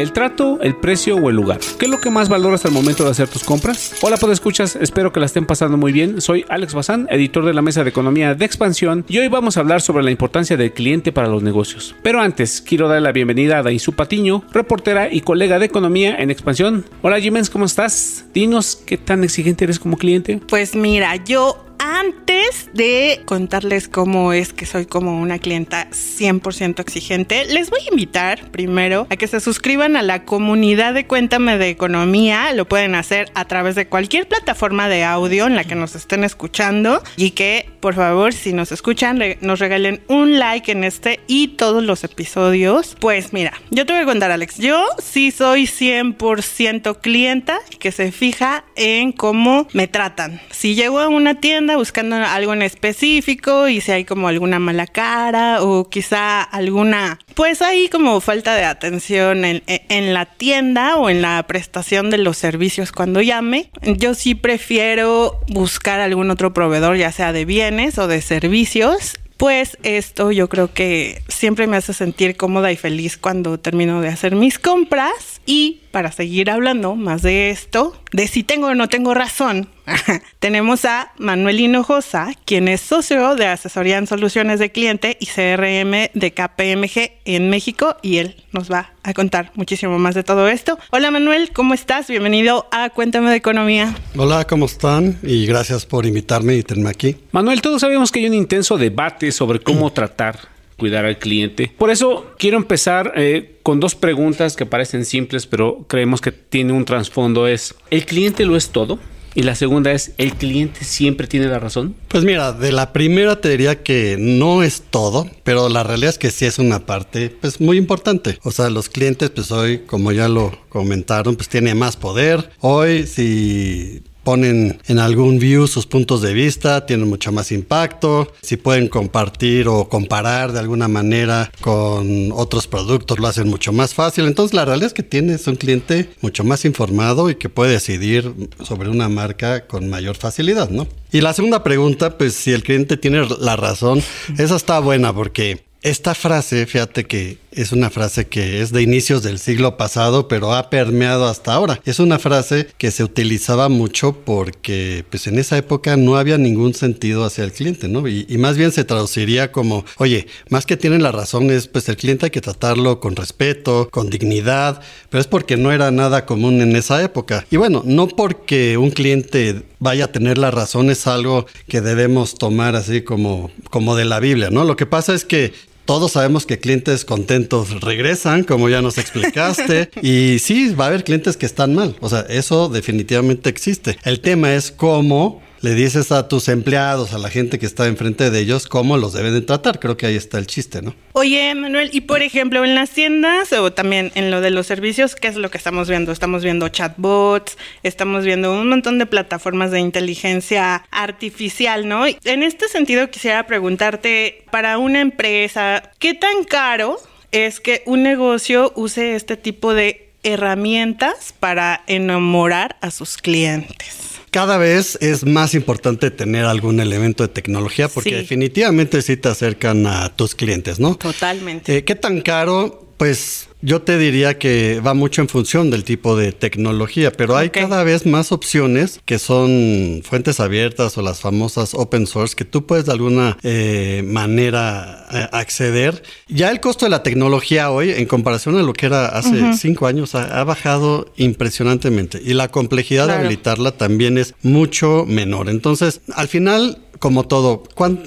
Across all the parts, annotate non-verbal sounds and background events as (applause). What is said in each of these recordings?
¿El trato, el precio o el lugar? ¿Qué es lo que más valoras al momento de hacer tus compras? Hola, pues escuchas, espero que la estén pasando muy bien. Soy Alex Bazán, editor de la Mesa de Economía de Expansión, y hoy vamos a hablar sobre la importancia del cliente para los negocios. Pero antes, quiero darle la bienvenida a Daisu Patiño, reportera y colega de Economía en Expansión. Hola, Jimens, ¿cómo estás? Dinos, ¿qué tan exigente eres como cliente? Pues mira, yo antes de contarles cómo es que soy como una clienta 100% exigente, les voy a invitar primero a que se suscriban a la comunidad de Cuéntame de Economía. Lo pueden hacer a través de cualquier plataforma de audio en la que nos estén escuchando y que, por favor, si nos escuchan, nos regalen un like en este y todos los episodios. Pues mira, yo te voy a contar, Alex. Yo sí soy 100% clienta que se fija en cómo me tratan. Si llego a una tienda, buscando algo en específico y si hay como alguna mala cara o quizá alguna, pues hay como falta de atención en, en la tienda o en la prestación de los servicios cuando llame. Yo sí prefiero buscar algún otro proveedor, ya sea de bienes o de servicios pues esto yo creo que siempre me hace sentir cómoda y feliz cuando termino de hacer mis compras y para seguir hablando más de esto, de si tengo o no tengo razón, (laughs) tenemos a Manuel Hinojosa, quien es socio de asesoría en soluciones de cliente y CRM de KPMG en México y él nos va a contar muchísimo más de todo esto. Hola Manuel, ¿cómo estás? Bienvenido a Cuéntame de Economía. Hola, ¿cómo están? Y gracias por invitarme y tenerme aquí. Manuel, todos sabemos que hay un intenso debate sobre cómo (clears throat) tratar cuidar al cliente. Por eso quiero empezar eh, con dos preguntas que parecen simples, pero creemos que tiene un trasfondo. Es, ¿el cliente lo es todo? Y la segunda es, ¿el cliente siempre tiene la razón? Pues mira, de la primera te diría que no es todo, pero la realidad es que sí es una parte pues muy importante. O sea, los clientes pues hoy, como ya lo comentaron, pues tiene más poder. Hoy si ponen en algún view sus puntos de vista, tienen mucho más impacto. Si pueden compartir o comparar de alguna manera con otros productos, lo hacen mucho más fácil. Entonces, la realidad es que tienes un cliente mucho más informado y que puede decidir sobre una marca con mayor facilidad, ¿no? Y la segunda pregunta, pues si el cliente tiene la razón, esa está buena porque esta frase, fíjate que es una frase que es de inicios del siglo pasado, pero ha permeado hasta ahora. Es una frase que se utilizaba mucho porque pues en esa época no había ningún sentido hacia el cliente, ¿no? Y, más bien se traduciría como, oye, más que tienen la razón es pues el cliente hay que tratarlo con respeto, con dignidad, pero es porque no era nada común en esa época. Y bueno, no porque un cliente vaya a tener la razón es algo que debemos tomar así como, como de la Biblia, ¿no? Lo que pasa es que todos sabemos que clientes contentos regresan, como ya nos explicaste. (laughs) y sí, va a haber clientes que están mal. O sea, eso definitivamente existe. El tema es cómo le dices a tus empleados, a la gente que está enfrente de ellos, cómo los deben de tratar. Creo que ahí está el chiste, ¿no? Oye, Manuel, y por ejemplo, en las tiendas o también en lo de los servicios, ¿qué es lo que estamos viendo? Estamos viendo chatbots, estamos viendo un montón de plataformas de inteligencia artificial, ¿no? En este sentido, quisiera preguntarte, para una empresa, ¿qué tan caro es que un negocio use este tipo de herramientas para enamorar a sus clientes? Cada vez es más importante tener algún elemento de tecnología porque definitivamente sí te acercan a tus clientes, ¿no? Totalmente. Eh, ¿Qué tan caro? Pues yo te diría que va mucho en función del tipo de tecnología, pero hay cada vez más opciones que son fuentes abiertas o las famosas open source que tú puedes de alguna eh, manera eh, acceder. Ya el costo de la tecnología hoy, en comparación a lo que era hace cinco años, ha, bajado impresionantemente y la complejidad de habilitarla también es mucho menor. Entonces, al final como todo,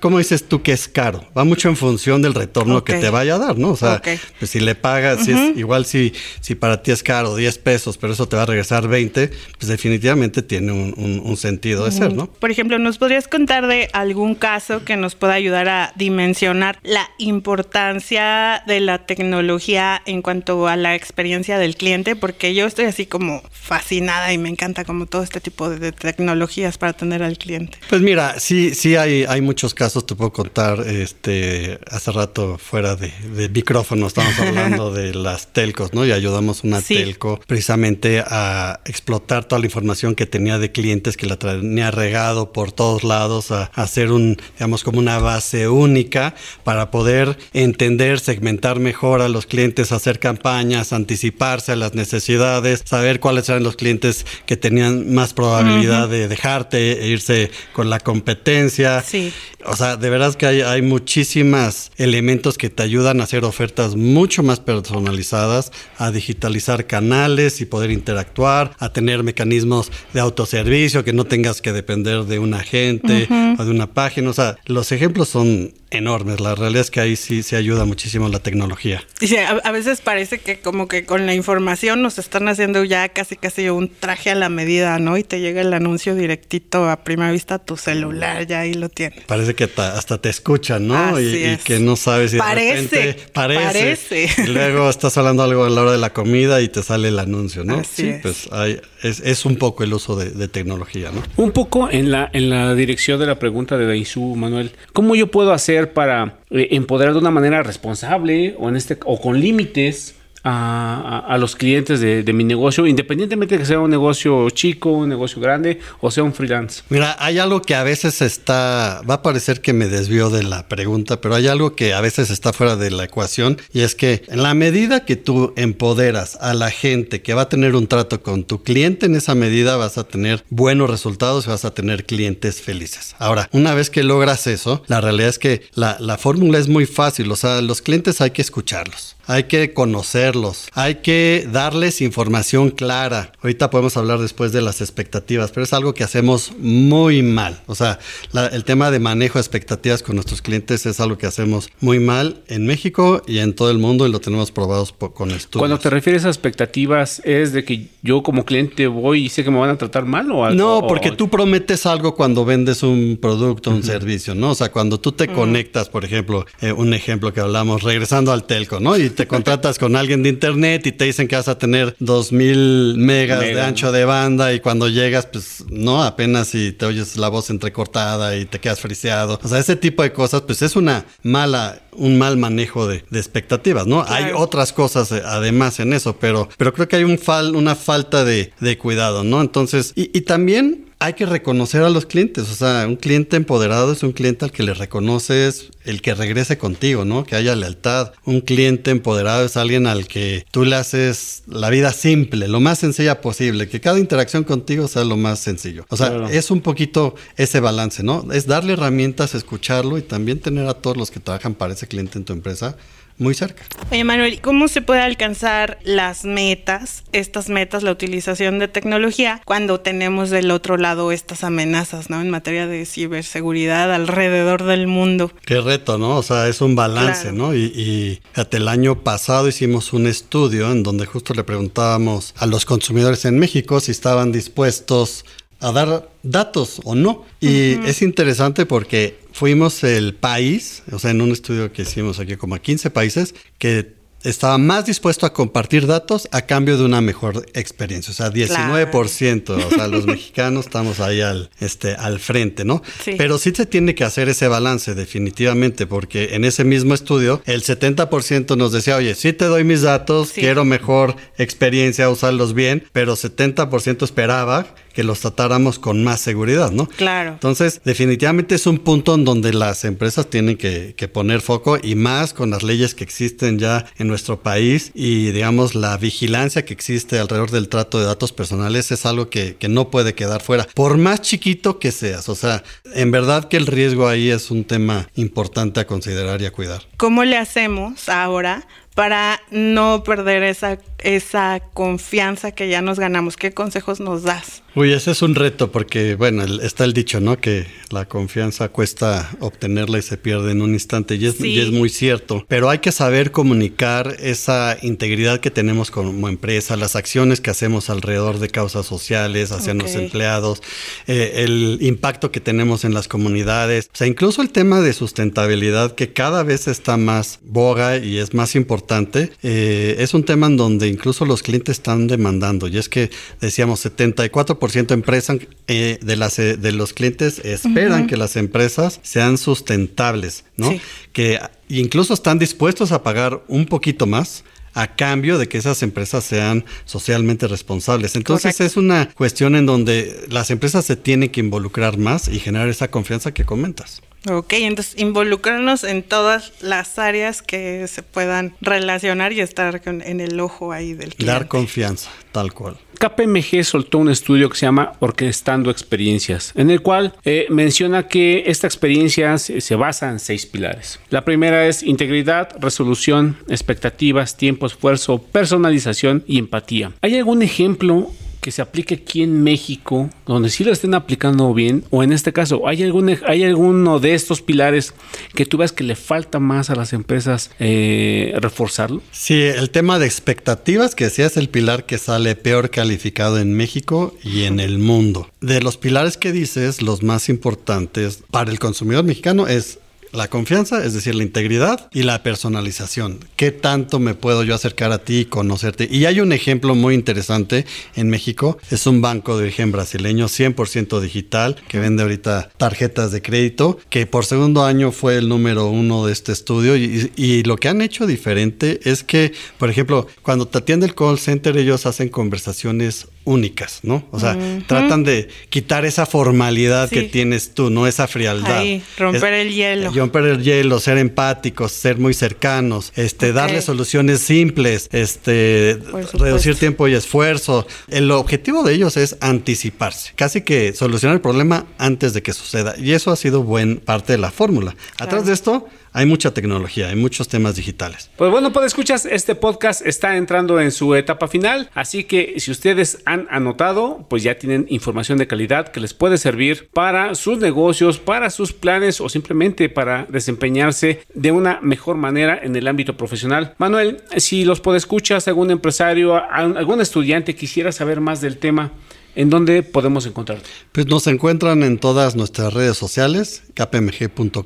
¿cómo dices tú que es caro? Va mucho en función del retorno que te vaya a dar, ¿no? O sea, pues si le pagas, si es, igual si, si para ti es caro 10 pesos, pero eso te va a regresar 20, pues definitivamente tiene un, sentido de ser, ¿no? Por ejemplo, ¿nos podrías contar de algún caso que nos pueda ayudar a dimensionar la importancia de la tecnología en cuanto a la experiencia del cliente? Porque yo estoy así como fascinada y me encanta como todo este tipo de tecnologías para atender al cliente. Pues mira, si sí hay, hay muchos casos, te puedo contar, este, hace rato fuera de, de micrófono estamos (laughs) hablando de las telcos, ¿no? Y ayudamos una telco precisamente a explotar toda la información que tenía de clientes que la tenía regado por todos lados, a, a hacer un, digamos, como una base única para poder entender, segmentar mejor a los clientes, hacer campañas, anticiparse a las necesidades, saber cuáles eran los clientes que tenían más probabilidad de dejarte e irse con la competencia. Sí. O sea, de verdad que hay, hay muchísimas elementos que te ayudan a hacer ofertas mucho más personalizadas, a digitalizar canales y poder interactuar, a tener mecanismos de autoservicio, que no tengas que depender de un agente o de una página. O sea, los ejemplos son enormes. La realidad es que ahí sí se ayuda muchísimo la tecnología. Y a, a, veces parece que como que con la información nos están haciendo ya casi casi un traje a la medida, ¿no? Y te llega el anuncio directito a primera vista a tu celular, ya ahí lo tienes. Parece que hasta te escuchan, ¿no? Y, y, que no sabes si parece, de repente parece. parece. Y luego estás hablando algo a la hora de la comida y te sale el anuncio, ¿no? Así sí, es. pues hay, es, es, un poco el uso de, de, tecnología, ¿no? Un poco en la, en la dirección de la pregunta de Daisú, Manuel. ¿Cómo yo puedo hacer para eh, empoderar de una manera responsable o, en este, o con límites a, a, los clientes de, mi negocio, independientemente de que sea un negocio chico, un negocio grande o sea un freelance? Mira, hay algo que a veces está, va a parecer que me desvió de la pregunta, pero hay algo que a veces está fuera de la ecuación y es que en la medida que tú empoderas a la gente que va a tener un trato con tu cliente, en esa medida vas a tener buenos resultados y vas a tener clientes felices. Ahora, una vez que logras eso, la realidad es que la, la fórmula es muy fácil, o sea, los clientes hay que escucharlos hay que conocerlos, hay que darles información clara. Ahorita podemos hablar después de las expectativas, pero es algo que hacemos muy mal. O sea, la, el tema de manejo de expectativas con nuestros clientes es algo que hacemos muy mal en México y en todo el mundo y lo tenemos probados por, con estudios. Cuando te refieres a expectativas, ¿es de que yo como cliente voy y sé que me van a tratar mal o algo? No, porque tú prometes algo cuando vendes un producto, un uh -huh. servicio, ¿no? O sea, cuando tú te uh -huh. conectas, por ejemplo, eh, un ejemplo que hablamos, regresando al telco, ¿no? Y te contratas con alguien de internet y te dicen que vas a tener 2000 megas Mega. de ancho de banda y cuando llegas, pues no, apenas si te oyes la voz entrecortada y te quedas friseado. O sea, ese tipo de cosas, pues es una mala, un mal manejo de, de expectativas, ¿no? Claro. Hay otras cosas eh, además en eso, pero, pero creo que hay un fal, una falta de, de cuidado, ¿no? Entonces, y, y también hay que reconocer a los clientes. O sea, un cliente empoderado es un cliente al que le reconoces el que regrese contigo, ¿no? Que haya lealtad. Un cliente empoderado es alguien al que tú le haces la vida simple, lo más sencilla posible, que cada interacción contigo sea lo más sencillo. O sea, claro. es un poquito ese balance, ¿no? Es darle herramientas, escucharlo y también tener a todos los que trabajan para ese cliente en tu empresa muy cerca. Oye, Manuel, ¿cómo se puede alcanzar las metas, estas metas, la utilización de tecnología, cuando tenemos del otro lado estas amenazas, ¿no? En materia de ciberseguridad alrededor del mundo. Qué reto, ¿no? O sea, es un balance, claro. ¿no? Y, y hasta el año pasado hicimos un estudio en donde justo le preguntábamos a los consumidores en México si estaban dispuestos a dar datos o no. Y uh -huh. es interesante porque fuimos el país, o sea, en un estudio que hicimos aquí como a 15 países, que estaba más dispuesto a compartir datos a cambio de una mejor experiencia. O sea, 19%. Claro. O sea, los (laughs) mexicanos estamos ahí al, este, al frente, ¿no? Sí. Pero sí se tiene que hacer ese balance, definitivamente, porque en ese mismo estudio, el 70% nos decía, oye, sí te doy mis datos, sí. quiero mejor experiencia, usarlos bien, pero 70% esperaba que los tratáramos con más seguridad, ¿no? Claro. Entonces, definitivamente es un punto en donde las empresas tienen que, que, poner foco y más con las leyes que existen ya en nuestro país y, digamos, la vigilancia que existe alrededor del trato de datos personales es algo que, que no puede quedar fuera, por más chiquito que seas. O sea, en verdad que el riesgo ahí es un tema importante a considerar y a cuidar. ¿Cómo le hacemos ahora para no perder esa, esa confianza que ya nos ganamos? ¿Qué consejos nos das? Uy, ese es un reto porque, bueno, está el dicho, ¿no? Que la confianza cuesta obtenerla y se pierde en un instante y es, Sí. y es muy cierto. Pero hay que saber comunicar esa integridad que tenemos como empresa, las acciones que hacemos alrededor de causas sociales, hacia Ok. los empleados, eh, el impacto que tenemos en las comunidades, o sea, incluso el tema de sustentabilidad que cada vez está más boga y es más importante importante. Eh, es un tema en donde incluso los clientes están demandando. Y es que decíamos 74% empresas eh, de, las, eh, de los clientes esperan que las empresas sean sustentables, ¿no? Que incluso están dispuestos a pagar un poquito más a cambio de que esas empresas sean socialmente responsables. Entonces es una cuestión en donde las empresas se tienen que involucrar más y generar esa confianza que comentas. Ok, entonces involucrarnos en todas las áreas que se puedan relacionar y estar en el ojo ahí del cliente. Dar confianza, tal cual. KPMG soltó un estudio que se llama Orquestando Experiencias, en el cual eh, menciona que esta experiencia se, se basa en seis pilares. La primera es integridad, resolución, expectativas, tiempo, esfuerzo, personalización y empatía. ¿Hay algún ejemplo que se aplique aquí en México, donde sí lo estén aplicando bien, o en este caso, ¿hay, algún, hay alguno de estos pilares que tú ves que le falta más a las empresas eh, reforzarlo? Sí, el tema de expectativas, que sí es el pilar que sale peor calificado en México y en el mundo. De los pilares que dices, los más importantes para el consumidor mexicano es la confianza, es decir, la integridad y la personalización. ¿Qué tanto me puedo yo acercar a ti y conocerte? Y hay un ejemplo muy interesante en México. Es un banco de origen brasileño 100% digital que vende ahorita tarjetas de crédito, que por segundo año fue el número uno de este estudio. Y, y lo que han hecho diferente es que, por ejemplo, cuando te atiende el call center, ellos hacen conversaciones únicas, ¿no? O sea, tratan de quitar esa formalidad que tienes tú, no esa frialdad. Ahí, romper el hielo. Romper el hielo, ser empáticos, ser muy cercanos, este, darle soluciones simples, este, reducir tiempo y esfuerzo. El objetivo de ellos es anticiparse, casi que solucionar el problema antes de que suceda. Y eso ha sido buen parte de la fórmula. Atrás de esto hay mucha tecnología, hay muchos temas digitales. Pues bueno, pues escuchas, este podcast está entrando en su etapa final, así que si ustedes han anotado, pues ya tienen información de calidad que les puede servir para sus negocios, para sus planes o simplemente para desempeñarse de una mejor manera en el ámbito profesional. Manuel, si los escuchas, algún empresario, algún estudiante quisiera saber más del tema, ¿En dónde podemos encontrarte? Pues nos encuentran en todas nuestras redes sociales, kpmg.com.mx.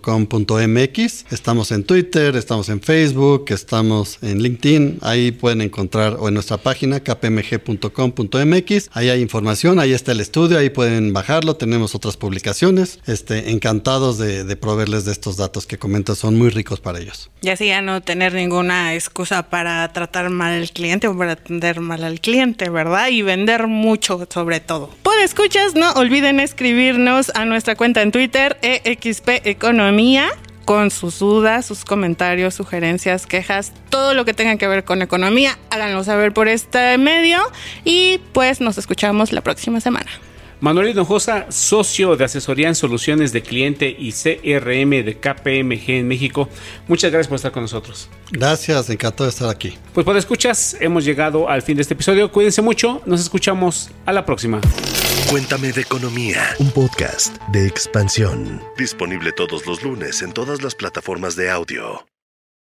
Estamos en Twitter, estamos en Facebook, estamos en LinkedIn. Ahí pueden encontrar, o en nuestra página, kpmg.com.mx. Ahí hay información, ahí está el estudio, ahí pueden bajarlo. Tenemos otras publicaciones. Este, encantados de, de proveerles de estos datos que comentas, son muy ricos para ellos. Y así ya no tener ninguna excusa para tratar mal al cliente o para atender mal al cliente, ¿verdad? Y vender mucho sobre todo. Por escuchas, no olviden escribirnos a nuestra cuenta en Twitter, EXP Economía con sus dudas, sus comentarios, sugerencias, quejas, todo lo que tenga que ver con economía, háganlo saber por este medio y pues nos escuchamos la próxima semana. Manuel Hinojosa, socio de asesoría en soluciones de cliente y CRM de KPMG en México. Muchas gracias por estar con nosotros. Gracias, encantado de estar aquí. Pues por escuchas, hemos llegado al fin de este episodio. Cuídense mucho, nos escuchamos a la próxima. Cuéntame de economía, un podcast de expansión. Disponible todos los lunes en todas las plataformas de audio.